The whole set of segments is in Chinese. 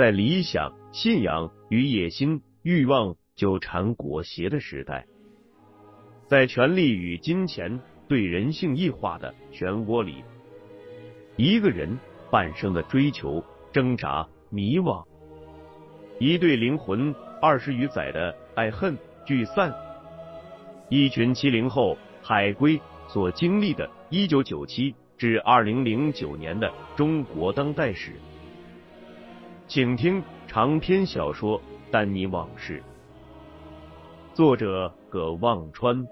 在理想、信仰与野心、欲望纠缠裹挟的时代，在权力与金钱对人性异化的漩涡里。一个人半生的追求、挣扎、迷惘，一对灵魂二十余载的爱恨聚散，一群七零后海归所经历的一九九七至二零零九年的中国当代史，请听长篇小说《丹尼往事》，作者葛望川。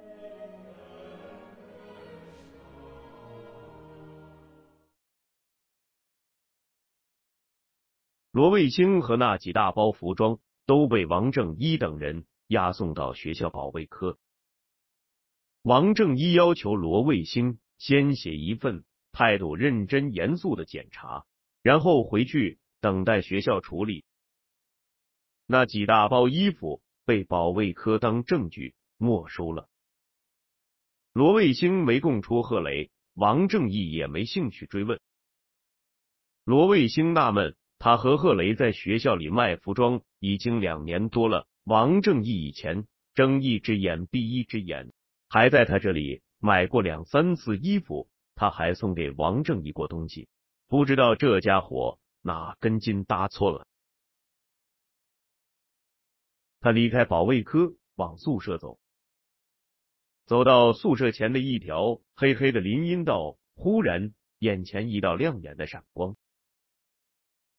罗卫星和那几大包服装都被王正一等人押送到学校保卫科。王正一要求罗卫星先写一份态度认真严肃的检查，然后回去等待学校处理。那几大包衣服被保卫科当证据没收了。罗卫星没供出贺雷，王正义也没兴趣追问。罗卫星纳闷。他和贺雷在学校里卖服装已经两年多了。王正义以前睁一只眼闭一只眼，还在他这里买过两三次衣服，他还送给王正义过东西。不知道这家伙哪根筋搭错了。他离开保卫科，往宿舍走。走到宿舍前的一条黑黑的林荫道，忽然眼前一道亮眼的闪光。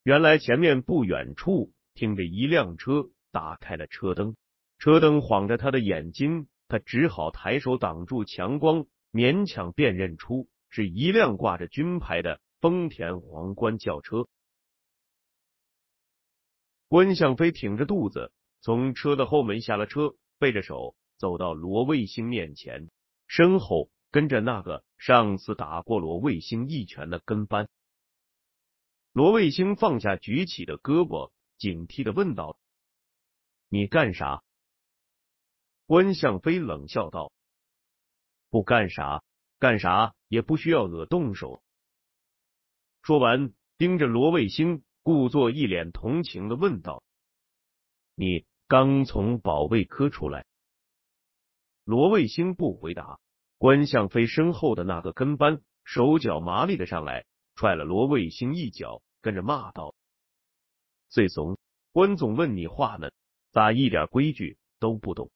原来前面不远处停着一辆车，打开了车灯，车灯晃着他的眼睛，他只好抬手挡住强光，勉强辨认出是一辆挂着军牌的丰田皇冠轿车。关向飞挺着肚子从车的后门下了车，背着手走到罗卫星面前，身后跟着那个上次打过罗卫星一拳的跟班。罗卫星放下举起的胳膊，警惕的问道：“你干啥？”关向飞冷笑道：“不干啥，干啥也不需要我动手。”说完，盯着罗卫星，故作一脸同情的问道：“你刚从保卫科出来？”罗卫星不回答。关向飞身后的那个跟班手脚麻利的上来。踹了罗卫星一脚，跟着骂道：“最怂！关总问你话呢，咋一点规矩都不懂？”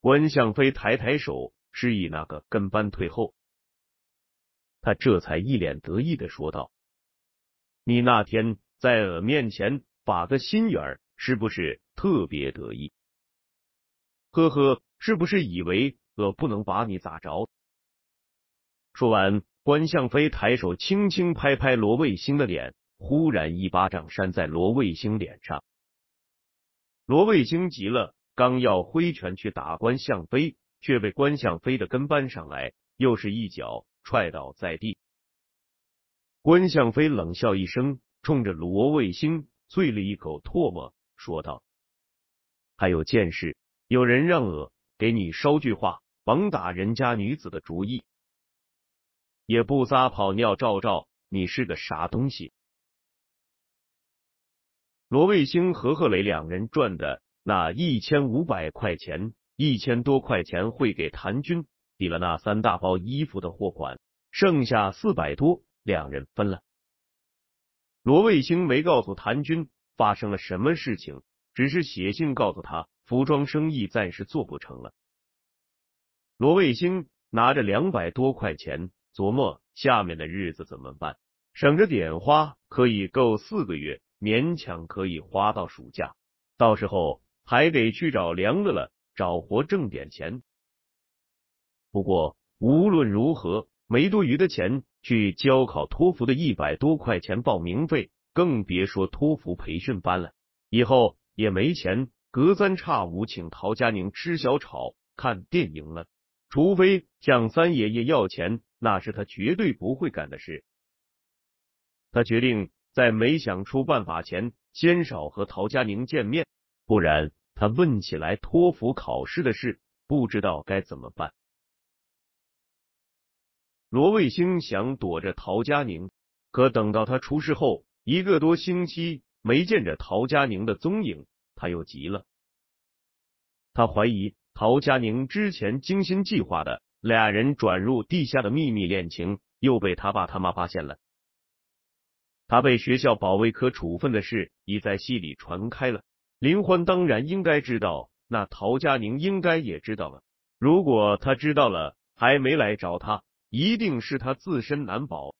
关向飞抬抬手，示意那个跟班退后。他这才一脸得意的说道：“你那天在我面前把个心眼儿，是不是特别得意？呵呵，是不是以为我不能把你咋着？”说完。关向飞抬手轻轻拍拍罗卫星的脸，忽然一巴掌扇在罗卫星脸上。罗卫星急了，刚要挥拳去打关向飞，却被关向飞的跟班上来，又是一脚踹倒在地。关向飞冷笑一声，冲着罗卫星啐了一口唾沫，说道：“还有件事，有人让我给你捎句话，甭打人家女子的主意。”也不撒泡尿照照，你是个啥东西？罗卫星和贺磊两人赚的那一千五百块钱，一千多块钱汇给谭军，抵了那三大包衣服的货款，剩下四百多，两人分了。罗卫星没告诉谭军发生了什么事情，只是写信告诉他，服装生意暂时做不成了。罗卫星拿着两百多块钱。琢磨下面的日子怎么办，省着点花，可以够四个月，勉强可以花到暑假。到时候还得去找梁乐乐找活挣点钱。不过无论如何，没多余的钱去交考托福的一百多块钱报名费，更别说托福培训班了。以后也没钱隔三差五请陶佳宁吃小炒、看电影了，除非向三爷爷要钱，那是他绝对不会干的事。他决定在没想出办法前，先少和陶佳宁见面，不然他问起来托福考试的事，不知道该怎么办。罗卫星想躲着陶佳宁，可等到他出事后一个多星期没见着陶佳宁的踪影，他又急了。他怀疑陶佳宁之前精心计划的俩人转入地下的秘密恋情又被他爸他妈发现了。他被学校保卫科处分的事已在系里传开了，林欢当然应该知道，那陶佳宁应该也知道了。如果他知道了，还没来找他。一定是他自身难保。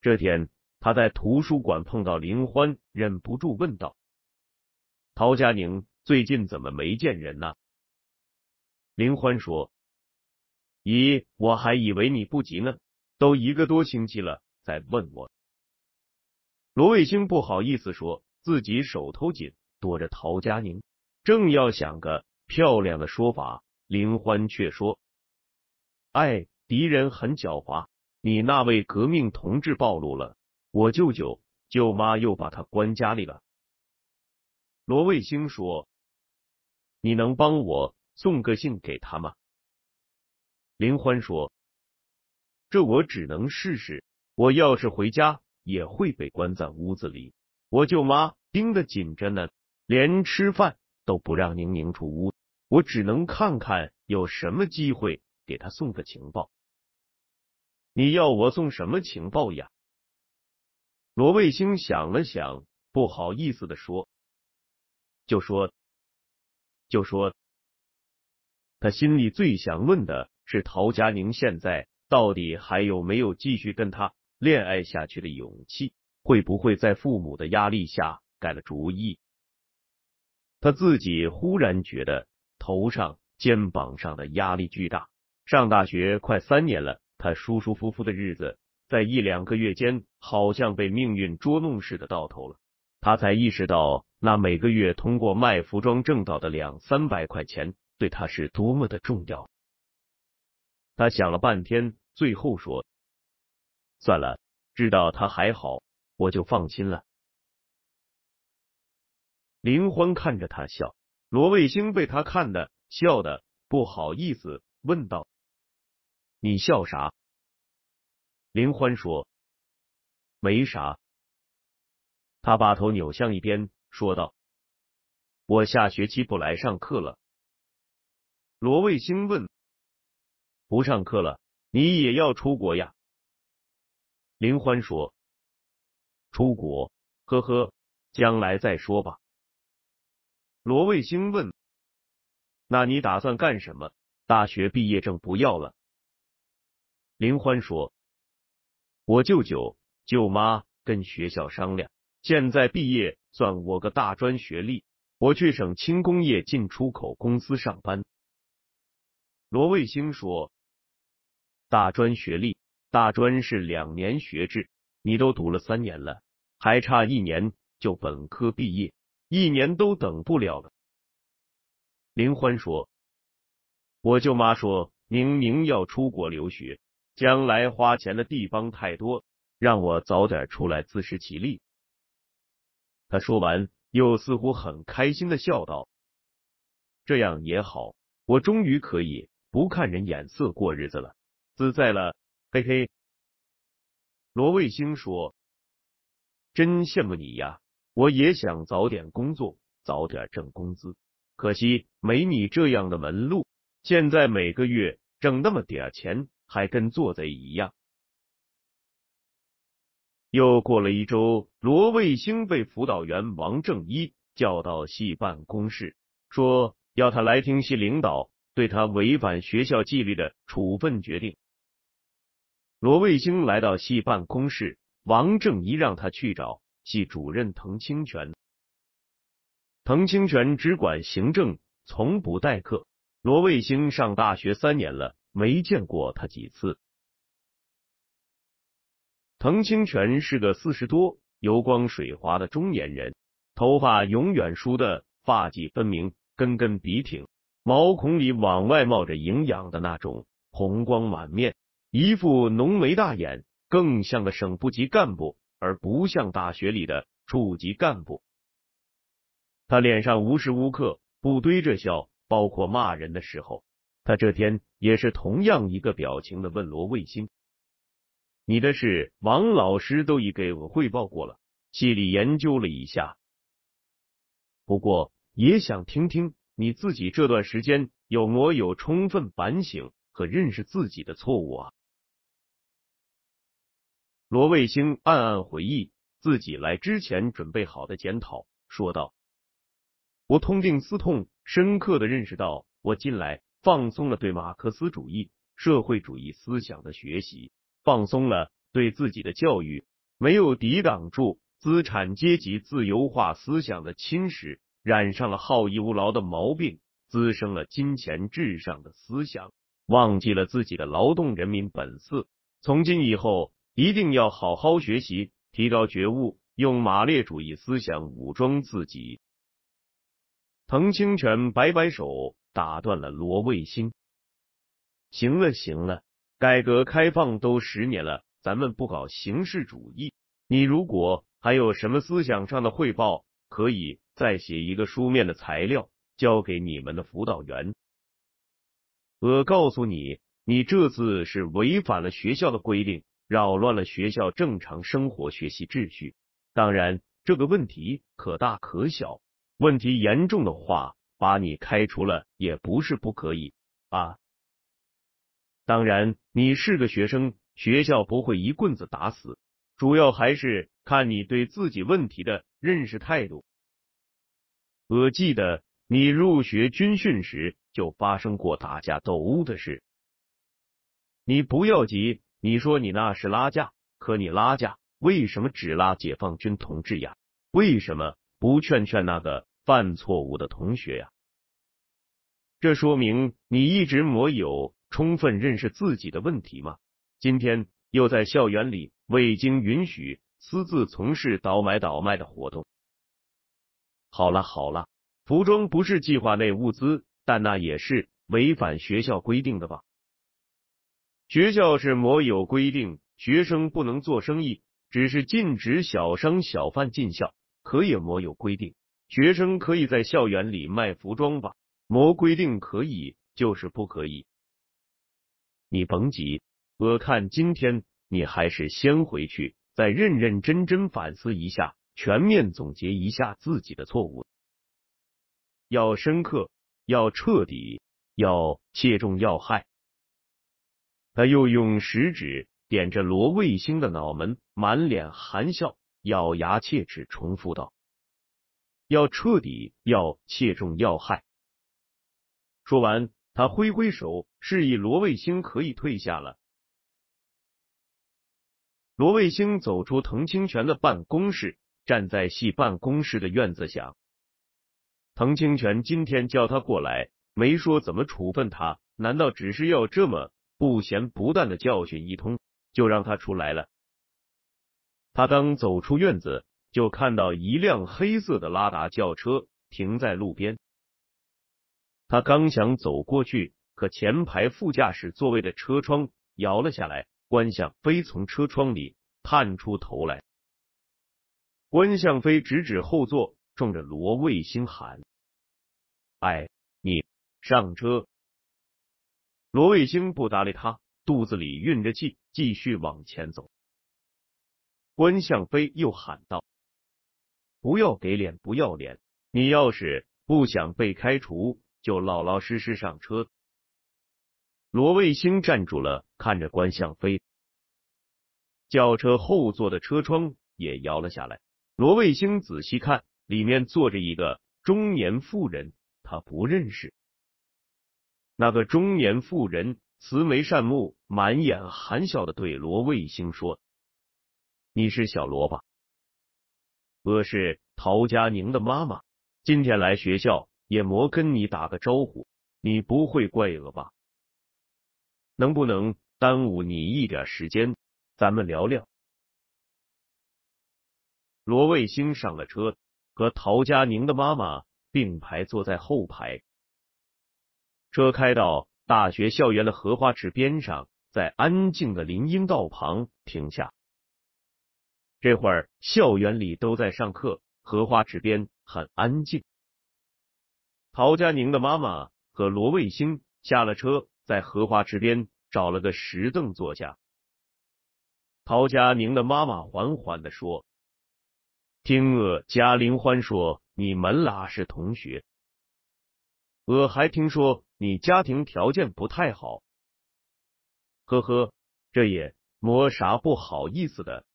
这天，他在图书馆碰到林欢，忍不住问道：“陶佳宁最近怎么没见人呢？”林欢说：“咦，我还以为你不急呢，都一个多星期了，再问我。”罗卫星不好意思说自己手头紧，躲着陶佳宁，正要想个漂亮的说法，林欢却说：“哎。”敌人很狡猾，你那位革命同志暴露了，我舅舅舅妈又把他关家里了。罗卫星说：“你能帮我送个信给他吗？”林欢说：“这我只能试试，我要是回家也会被关在屋子里，我舅妈盯得紧着呢，连吃饭都不让宁宁出屋，我只能看看有什么机会给他送个情报。”你要我送什么情报呀？罗卫星想了想，不好意思的说：“就说，就说，他心里最想问的是陶佳宁现在到底还有没有继续跟他恋爱下去的勇气？会不会在父母的压力下改了主意？他自己忽然觉得头上、肩膀上的压力巨大。上大学快三年了。”他舒舒服服的日子，在一两个月间，好像被命运捉弄似的到头了。他才意识到，那每个月通过卖服装挣到的两三百块钱，对他是多么的重要。他想了半天，最后说：“算了，知道他还好，我就放心了。”林欢看着他笑，罗卫星被他看的笑的不好意思，问道。你笑啥？林欢说：“没啥。”他把头扭向一边，说道：“我下学期不来上课了。”罗卫星问：“不上课了，你也要出国呀？”林欢说：“出国，呵呵，将来再说吧。”罗卫星问：“那你打算干什么？大学毕业证不要了？”林欢说：“我舅舅舅妈跟学校商量，现在毕业算我个大专学历，我去省轻工业进出口公司上班。”罗卫星说：“大专学历，大专是两年学制，你都读了三年了，还差一年就本科毕业，一年都等不了了。”林欢说：“我舅妈说，明明要出国留学。”将来花钱的地方太多，让我早点出来自食其力。他说完，又似乎很开心的笑道：“这样也好，我终于可以不看人眼色过日子了，自在了。”嘿嘿。罗卫星说：“真羡慕你呀，我也想早点工作，早点挣工资，可惜没你这样的门路。现在每个月挣那么点钱。”还跟做贼一样。又过了一周，罗卫星被辅导员王正一叫到系办公室，说要他来听系领导对他违反学校纪律的处分决定。罗卫星来到系办公室，王正一让他去找系主任滕清泉。滕清泉只管行政，从不代课。罗卫星上大学三年了。没见过他几次。滕清泉是个四十多、油光水滑的中年人，头发永远梳的发髻分明，根根笔挺，毛孔里往外冒着营养的那种，红光满面，一副浓眉大眼，更像个省部级干部，而不像大学里的处级干部。他脸上无时无刻不堆着笑，包括骂人的时候，他这天也是同样一个表情的问罗卫星：“你的事，王老师都已给我汇报过了，细里研究了一下。不过也想听听你自己这段时间有没有充分反省和认识自己的错误啊？”罗卫星暗暗回忆自己来之前准备好的检讨，说道。我痛定思痛，深刻的认识到，我近来放松了对马克思主义、社会主义思想的学习，放松了对自己的教育，没有抵挡住资产阶级自由化思想的侵蚀，染上了好逸恶劳的毛病，滋生了金钱至上的思想，忘记了自己的劳动人民本色。从今以后，一定要好好学习，提高觉悟，用马列主义思想武装自己。滕清泉摆摆手，打断了罗卫星。行了行了，改革开放都十年了，咱们不搞形式主义。你如果还有什么思想上的汇报，可以再写一个书面的材料交给你们的辅导员。我告诉你，你这次是违反了学校的规定，扰乱了学校正常生活学习秩序。当然，这个问题可大可小。问题严重的话，把你开除了也不是不可以啊。当然，你是个学生，学校不会一棍子打死，主要还是看你对自己问题的认识态度。我记得你入学军训时就发生过打架斗殴的事。你不要急，你说你那是拉架，可你拉架为什么只拉解放军同志呀？为什么不劝劝那个？犯错误的同学呀，这说明你一直没有充分认识自己的问题吗？今天又在校园里未经允许私自从事倒买倒卖的活动。好了好了，服装不是计划内物资，但那也是违反学校规定的吧？学校是没有规定学生不能做生意，只是禁止小商小贩进校，可也没有规定。学生可以在校园里卖服装吧？没规定可以就是不可以。你甭急，我看今天你还是先回去，再认认真真反思一下，全面总结一下自己的错误。要深刻，要彻底，要切中要害。他又用食指点着罗卫星的脑门，满脸含笑，咬牙切齿重复道。要彻底，要切中要害。说完，他挥挥手，示意罗卫星可以退下了。罗卫星走出滕清泉的办公室，站在系办公室的院子想：滕清泉今天叫他过来，没说怎么处分他，难道只是要这么不咸不淡的教训一通，就让他出来了？他刚走出院子。就看到一辆黑色的拉达轿车停在路边，他刚想走过去，可前排副驾驶座位的车窗摇了下来，关向飞从车窗里探出头来。关向飞指指后座，冲着罗卫星喊：“哎，你上车！”罗卫星不搭理他，肚子里运着气，继续往前走。关向飞又喊道。不要给脸，不要脸！你要是不想被开除，就老老实实上车。罗卫星站住了，看着关向飞，轿车后座的车窗也摇了下来。罗卫星仔细看，里面坐着一个中年妇人，他不认识。那个中年妇人慈眉善目，满眼含笑的对罗卫星说：“你是小罗吧？”我是陶佳宁的妈妈，今天来学校也没跟你打个招呼，你不会怪我吧？能不能耽误你一点时间，咱们聊聊？罗卫星上了车，和陶佳宁的妈妈并排坐在后排。车开到大学校园的荷花池边上，在安静的林荫道旁停下。这会儿校园里都在上课，荷花池边很安静。陶佳宁的妈妈和罗卫星下了车，在荷花池边找了个石凳坐下。陶佳宁的妈妈缓缓的说：“听我嘉玲欢说，你们俩是同学。我还听说你家庭条件不太好。呵呵，这也没啥不好意思的。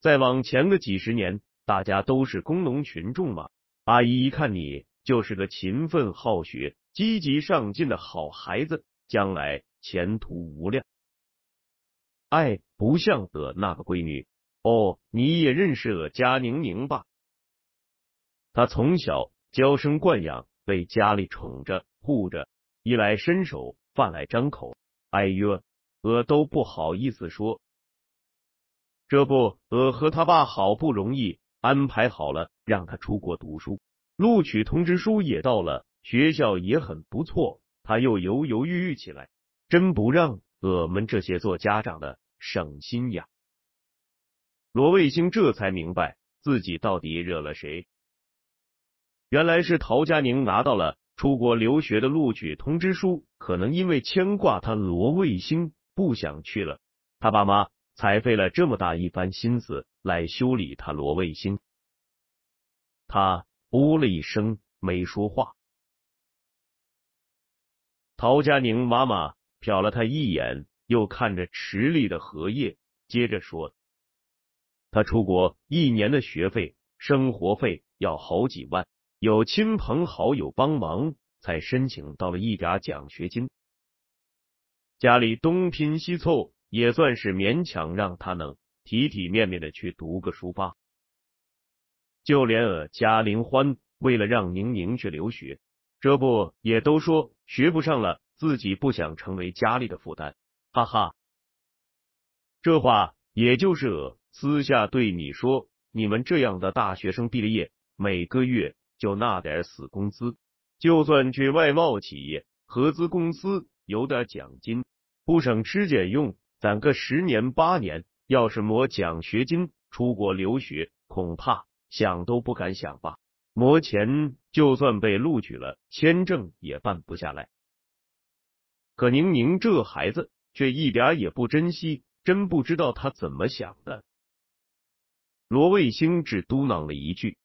再往前个几十年，大家都是工农群众嘛。阿姨一看你。”就是个勤奋好学、积极上进的好孩子，将来前途无量。哎，不像的那个闺女哦，你也认识了佳宁宁吧？她从小娇生惯养，被家里宠着护着，衣来伸手，饭来张口。哎呦，我都不好意思说。这不，我和他爸好不容易安排好了，让他出国读书。录取通知书也到了，学校也很不错，他又犹犹豫豫起来，真不让我们这些做家长的省心呀。罗卫星这才明白自己到底惹了谁，原来是陶佳宁拿到了出国留学的录取通知书，可能因为牵挂他罗卫星不想去了，他爸妈才费了这么大一番心思来修理他罗卫星，他。呜了一声，没说话。陶佳宁妈妈瞟了他一眼，又看着池里的荷叶，接着说：“他出国一年的学费、生活费要好几万，有亲朋好友帮忙，才申请到了一点奖学金。家里东拼西凑，也算是勉强让他能体体面面的去读个书吧。”就连呃嘉玲欢为了让宁宁去留学，这不也都说学不上了，自己不想成为家里的负担，哈哈。这话也就是呃私下对你说，你们这样的大学生毕了业，每个月就那点死工资，就算去外贸企业、合资公司有点奖金，不省吃俭用，攒个十年八年，要是没奖学金出国留学，恐怕。想都不敢想吧，磨钱就算被录取了，签证也办不下来。可宁宁这孩子却一点也不珍惜，真不知道他怎么想的。罗卫星只嘟囔了一句：“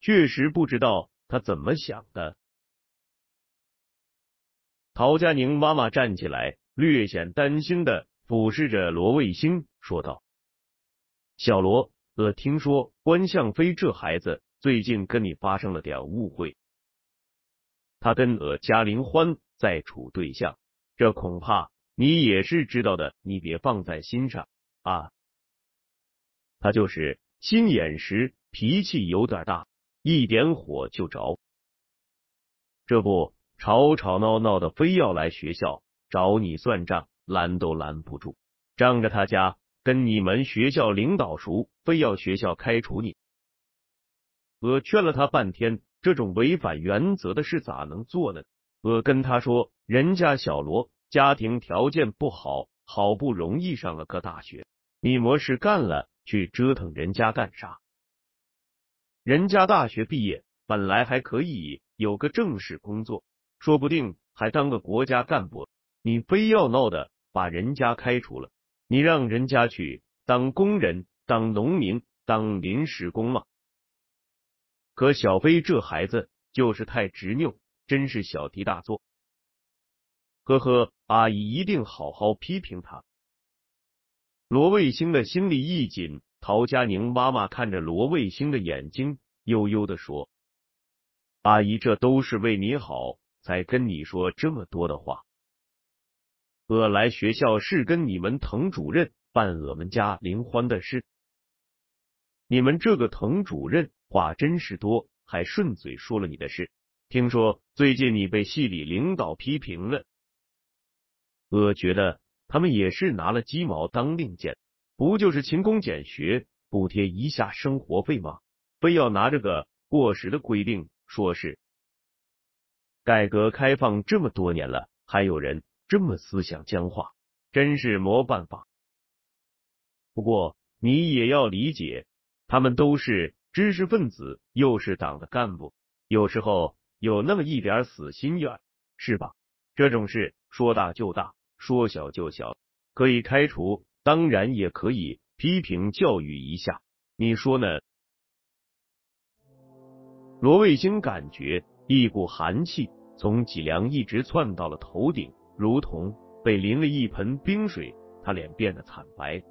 确实不知道他怎么想的。”陶佳宁妈妈站起来，略显担心的俯视着罗卫星，说道：“小罗。”我听说关向飞这孩子最近跟你发生了点误会，他跟我嘉玲欢在处对象，这恐怕你也是知道的，你别放在心上啊。他就是心眼实，脾气有点大，一点火就着。这不吵吵闹闹的，非要来学校找你算账，拦都拦不住，仗着他家。跟你们学校领导熟，非要学校开除你。我劝了他半天，这种违反原则的事咋能做呢？我跟他说，人家小罗家庭条件不好，好不容易上了个大学，你没事干了，去折腾人家干啥？人家大学毕业，本来还可以有个正式工作，说不定还当个国家干部，你非要闹的把人家开除了。你让人家去当工人、当农民、当临时工吗？可小飞这孩子就是太执拗，真是小题大做。呵呵，阿姨一定好好批评他。罗卫星的心里一紧，陶佳宁妈妈看着罗卫星的眼睛，悠悠的说：“阿姨，这都是为你好，才跟你说这么多的话。”我来学校是跟你们滕主任办我们家林欢的事。你们这个滕主任话真是多，还顺嘴说了你的事。听说最近你被系里领导批评了，我觉得他们也是拿了鸡毛当令箭，不就是勤工俭学，补贴一下生活费吗？非要拿这个过时的规定说是改革开放这么多年了，还有人这么思想僵化，真是没办法。不过你也要理解，他们都是知识分子，又是党的干部，有时候有那么一点死心眼，是吧？这种事说大就大，说小就小，可以开除，当然也可以批评教育一下，你说呢？罗卫星感觉一股寒气从脊梁一直窜到了头顶，如同被淋了一盆冰水，他脸变得惨白。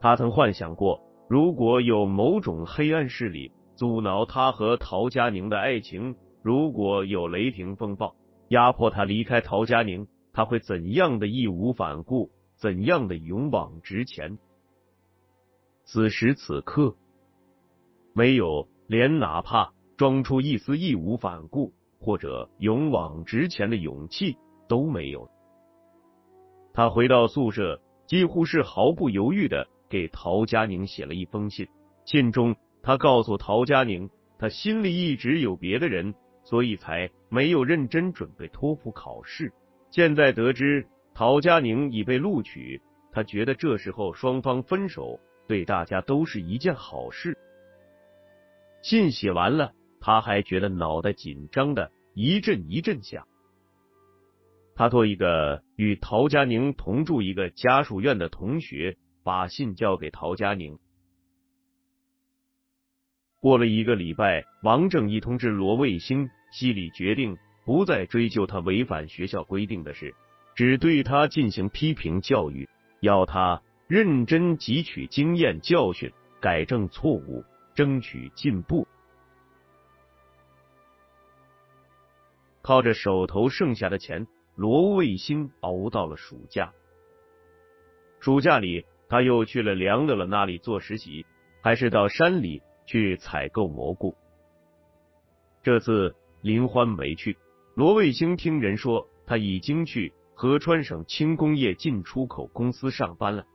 他曾幻想过，如果有某种黑暗势力阻挠他和陶佳宁的爱情，如果有雷霆风暴压迫他离开陶佳宁，他会怎样的义无反顾，怎样的勇往直前？此时此刻，没有。连哪怕装出一丝义无反顾或者勇往直前的勇气都没有。他回到宿舍，几乎是毫不犹豫的给陶佳宁写了一封信。信中，他告诉陶佳宁，他心里一直有别的人，所以才没有认真准备托福考试。现在得知陶佳宁已被录取，他觉得这时候双方分手对大家都是一件好事。信写完了，他还觉得脑袋紧张的一阵一阵响。他托一个与陶佳宁同住一个家属院的同学把信交给陶佳宁。过了一个礼拜，王正义通知罗卫星，系里决定不再追究他违反学校规定的事，只对他进行批评教育，要他认真汲取经验教训，改正错误。争取进步，靠着手头剩下的钱，罗卫星熬到了暑假。暑假里，他又去了梁乐乐那里做实习，还是到山里去采购蘑菇。这次林欢没去，罗卫星听人说他已经去合川省轻工业进出口公司上班了。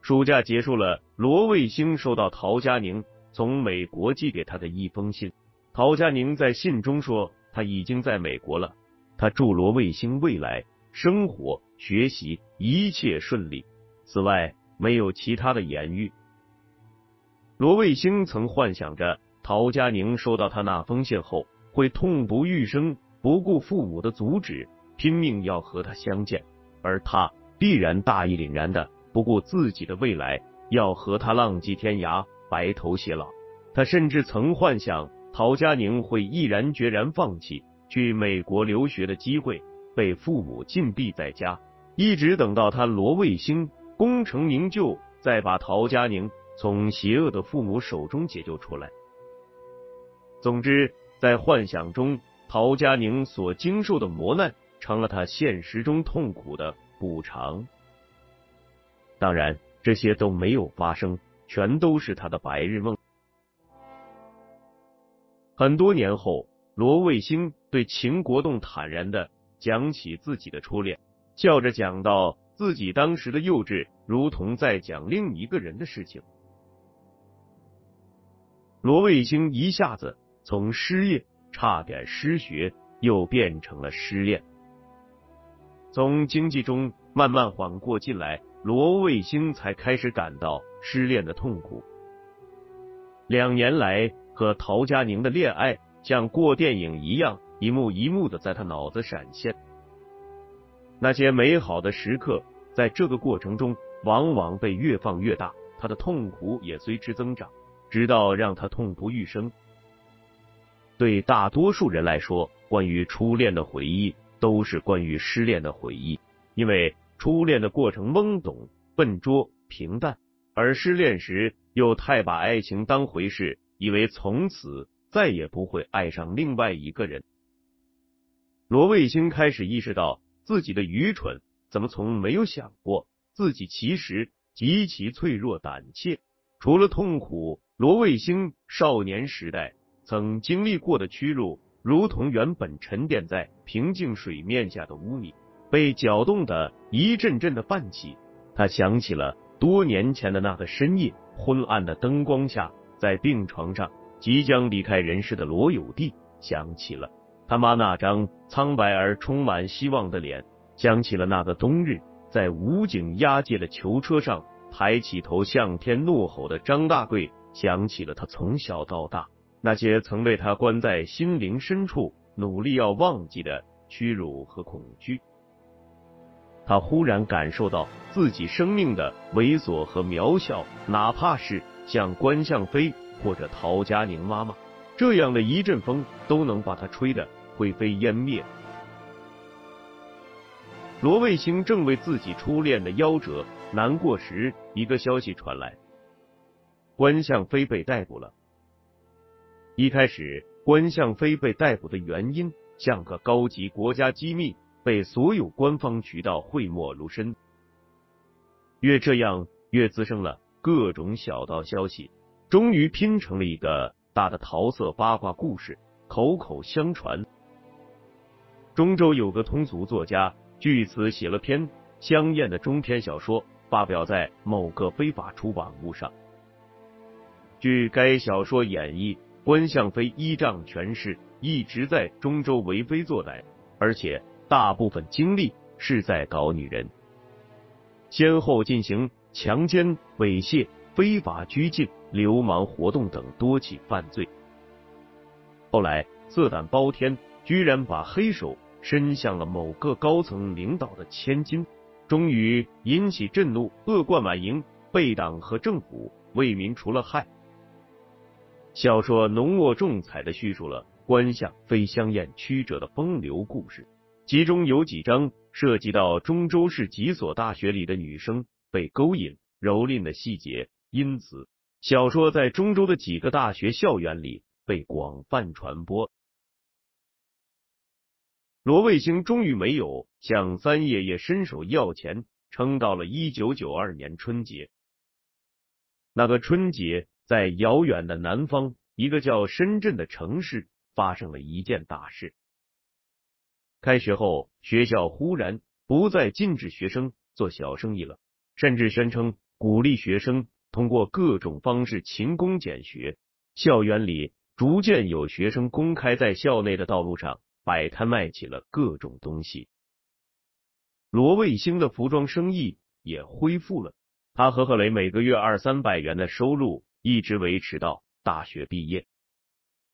暑假结束了，罗卫星收到陶佳宁从美国寄给他的一封信。陶佳宁在信中说，他已经在美国了，他祝罗卫星未来生活、学习一切顺利。此外，没有其他的言语。罗卫星曾幻想着陶佳宁收到他那封信后会痛不欲生，不顾父母的阻止，拼命要和他相见，而他必然大义凛然的。不顾自己的未来，要和他浪迹天涯，白头偕老。他甚至曾幻想陶佳宁会毅然决然放弃去美国留学的机会，被父母禁闭在家，一直等到他罗卫星功成名就，再把陶佳宁从邪恶的父母手中解救出来。总之，在幻想中，陶佳宁所经受的磨难，成了他现实中痛苦的补偿。当然，这些都没有发生，全都是他的白日梦。很多年后，罗卫星对秦国栋坦然的讲起自己的初恋，笑着讲到自己当时的幼稚，如同在讲另一个人的事情。罗卫星一下子从失业差点失学，又变成了失恋，从经济中慢慢缓过劲来。罗卫星才开始感到失恋的痛苦。两年来和陶佳宁的恋爱像过电影一样，一幕一幕的在他脑子闪现。那些美好的时刻，在这个过程中往往被越放越大，他的痛苦也随之增长，直到让他痛不欲生。对大多数人来说，关于初恋的回忆都是关于失恋的回忆，因为。初恋的过程懵懂、笨拙、平淡，而失恋时又太把爱情当回事，以为从此再也不会爱上另外一个人。罗卫星开始意识到自己的愚蠢，怎么从没有想过自己其实极其脆弱、胆怯？除了痛苦，罗卫星少年时代曾经历过的屈辱，如同原本沉淀在平静水面下的污泥。被搅动的一阵阵的泛起，他想起了多年前的那个深夜，昏暗的灯光下，在病床上即将离开人世的罗有弟想起了他妈那张苍白而充满希望的脸，想起了那个冬日在武警押解的囚车上抬起头向天怒吼的张大贵，想起了他从小到大那些曾被他关在心灵深处努力要忘记的屈辱和恐惧。他忽然感受到自己生命的猥琐和渺小，哪怕是像关向飞或者陶佳宁妈妈这样的一阵风，都能把他吹得灰飞烟灭。罗卫星正为自己初恋的夭折难过时，一个消息传来：关向飞被逮捕了。一开始，关向飞被逮捕的原因像个高级国家机密。被所有官方渠道讳莫如深，越这样越滋生了各种小道消息，终于拼成了一个大的桃色八卦故事，口口相传。中州有个通俗作家，据此写了篇香艳的中篇小说，发表在某个非法出版物上。据该小说演绎，关向飞依仗权势，一直在中州为非作歹，而且。大部分精力是在搞女人，先后进行强奸、猥亵、非法拘禁、流氓活动等多起犯罪。后来色胆包天，居然把黑手伸向了某个高层领导的千金，终于引起震怒，恶贯满盈，被党和政府为民除了害。小说浓墨重彩的叙述了关相飞香艳曲折的风流故事。其中有几章涉及到中州市几所大学里的女生被勾引、蹂躏的细节，因此小说在中州的几个大学校园里被广泛传播。罗卫星终于没有向三爷爷伸手要钱，撑到了一九九二年春节。那个春节，在遥远的南方，一个叫深圳的城市，发生了一件大事。开学后，学校忽然不再禁止学生做小生意了，甚至宣称鼓励学生通过各种方式勤工俭学。校园里逐渐有学生公开在校内的道路上摆摊卖起了各种东西。罗卫星的服装生意也恢复了，他和贺雷每个月二三百元的收入一直维持到大学毕业。